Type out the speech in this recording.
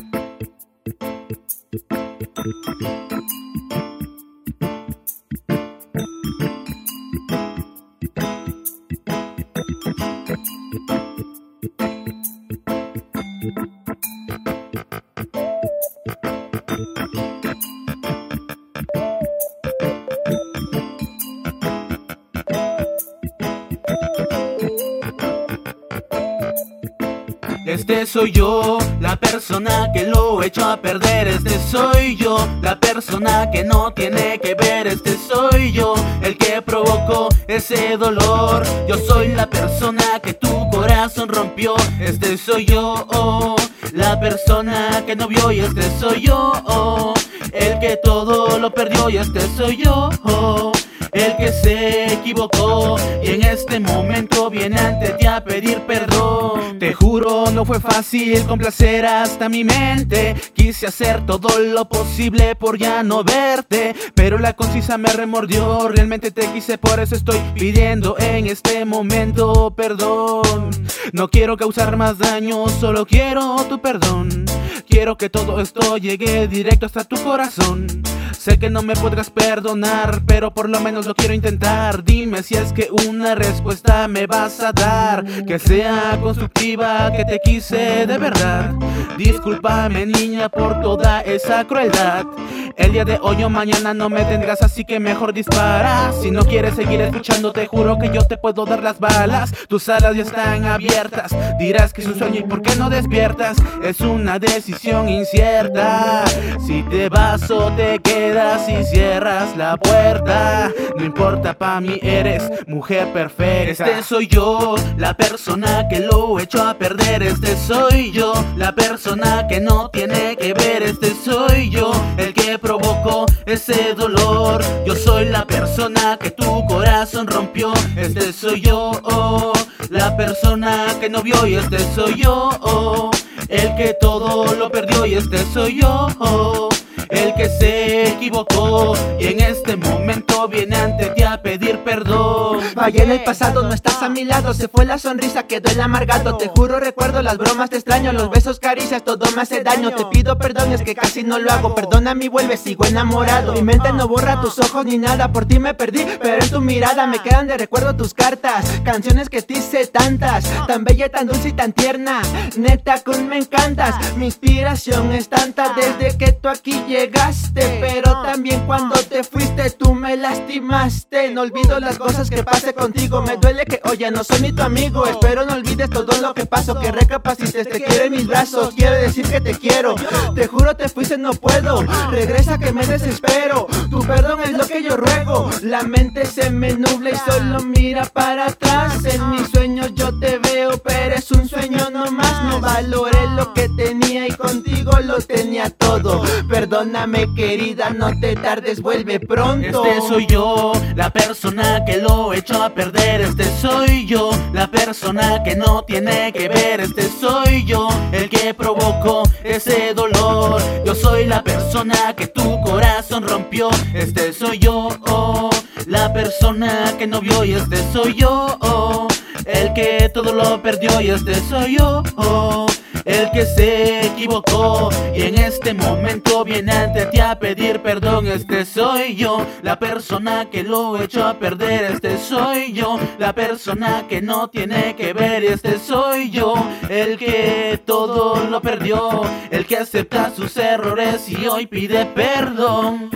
Thank you. Este soy yo, la persona que lo echó a perder. Este soy yo, la persona que no tiene que ver. Este soy yo, el que provocó ese dolor. Yo soy la persona que tu corazón rompió. Este soy yo, la persona que no vio. Y este soy yo, el que todo lo perdió. Y este soy yo el que se equivocó y en este momento viene ante ti a pedir perdón. No fue fácil complacer hasta mi mente. Quise hacer todo lo posible por ya no verte, pero la concisa me remordió. Realmente te quise, por eso estoy pidiendo en este momento perdón. No quiero causar más daño, solo quiero tu perdón. Quiero que todo esto llegue directo hasta tu corazón. Sé que no me podrás perdonar, pero por lo menos lo quiero intentar. Dime si es que una respuesta me vas a dar, que sea constructiva, que te quise de verdad. Discúlpame niña por toda esa crueldad. El día de hoy o mañana no me tendrás, así que mejor dispara. Si no quieres seguir escuchando, te juro que yo te puedo dar las balas. Tus alas ya están abiertas. Dirás que es un sueño y por qué no despiertas. Es una decisión incierta. Si te vas o te quedas y cierras la puerta, no importa, pa' mí eres mujer perfecta. Este soy yo, la persona que lo echó a perder. Este soy yo, la persona que no tiene que ver. Este soy yo, el que provocó ese dolor. Yo soy la persona que tu corazón rompió. Este soy yo, oh, la persona que no vio y este soy yo, oh, el que todo lo perdió y este soy yo. Oh, se equivocó y en este momento viene ante ti en el pasado, no estás a mi lado, se fue la sonrisa, quedó el amargado. Te juro, recuerdo las bromas, te extraño, los besos, caricias, todo me hace daño. Te pido perdón, es que casi no lo hago. Perdona mi vuelve, sigo enamorado. Mi mente no borra tus ojos ni nada, por ti me perdí, pero en tu mirada me quedan de recuerdo tus cartas. Canciones que te hice tantas, tan bella, tan dulce y tan tierna. Neta, con me encantas, mi inspiración es tanta desde que tú aquí llegas llegaste, pero también cuando te fuiste tú me lastimaste. No olvido las cosas que pasé contigo, me duele que hoy ya no soy ni tu amigo. Espero no olvides todo lo que pasó, que recapacites, te quiero en mis brazos, quiere decir que te quiero. Te juro te fuiste, no puedo, regresa que me desespero. Tu perdón es lo que yo ruego, la mente se me nubla y solo mira para atrás. En mis tenía todo. Perdón Perdóname querida, no te tardes, vuelve pronto. Este soy yo, la persona que lo echó a perder. Este soy yo, la persona que no tiene que ver. Este soy yo, el que provocó ese dolor. Yo soy la persona que tu corazón rompió. Este soy yo, oh, la persona que no vio. Y este soy yo, oh, el que todo lo perdió. Y este soy yo, oh el que se equivocó y en este momento viene ante ti a pedir perdón. Este soy yo, la persona que lo echó a perder. Este soy yo, la persona que no tiene que ver. Este soy yo, el que todo lo perdió, el que acepta sus errores y hoy pide perdón.